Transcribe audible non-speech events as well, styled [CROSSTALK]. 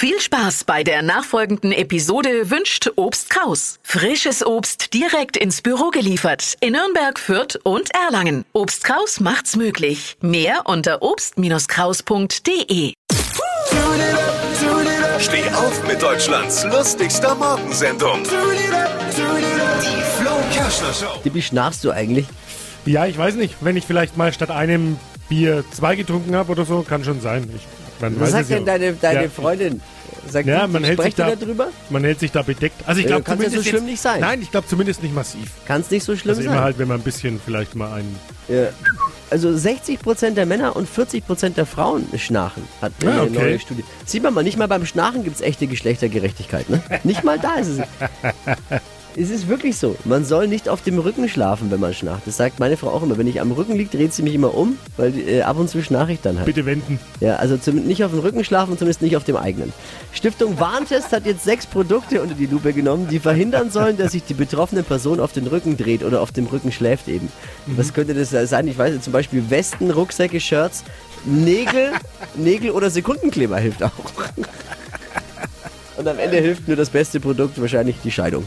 Viel Spaß bei der nachfolgenden Episode wünscht Obst Kraus. Frisches Obst direkt ins Büro geliefert in Nürnberg, Fürth und Erlangen. Obst Kraus macht's möglich. Mehr unter obst-kraus.de. Steh auf mit Deutschlands lustigster Morgensendung. Die Flo Kerschner Show. Wie schnarchst du eigentlich? Ja, ich weiß nicht, wenn ich vielleicht mal statt einem Bier zwei getrunken habe oder so, kann schon sein. Ich, man Was sagt ja denn deine, deine Ja. Freundin? Sagt Ja, die, man hält sich da, darüber? man hält sich da bedeckt. Also ich Ja, glaube kann's ja so zumindest schlimm jetzt- nicht sein. Nein, ich glaube zumindest nicht massiv. Kann es nicht so schlimm Also sein. immer halt, wenn man ein bisschen vielleicht mal einen. Ja. Also 60% der Männer und 40% der Frauen schnarchen, hat Ja, eine okay. neue Studie. Sieht man mal, nicht mal beim Schnarchen gibt es echte Geschlechtergerechtigkeit. Ne? nicht mal da ist es. [LAUGHS] Es ist wirklich so. Man soll nicht auf dem Rücken schlafen, wenn man schnarcht. Das sagt meine Frau auch immer. Wenn ich am Rücken liege, dreht sie mich immer um, weil äh, ab und zu schnarche ich dann halt. Bitte wenden. Ja, also nicht auf dem Rücken schlafen zumindest nicht auf dem eigenen. Stiftung Warntest hat jetzt sechs Produkte unter die Lupe genommen, die verhindern sollen, dass sich die betroffene Person auf den Rücken dreht oder auf dem Rücken schläft eben. Was könnte das sein? Ich weiß nicht, zum Beispiel Westen, Rucksäcke, Shirts, Nägel, Nägel oder Sekundenkleber hilft auch. [LAUGHS] Und am Ende hilft nur das beste Produkt, wahrscheinlich die Scheidung.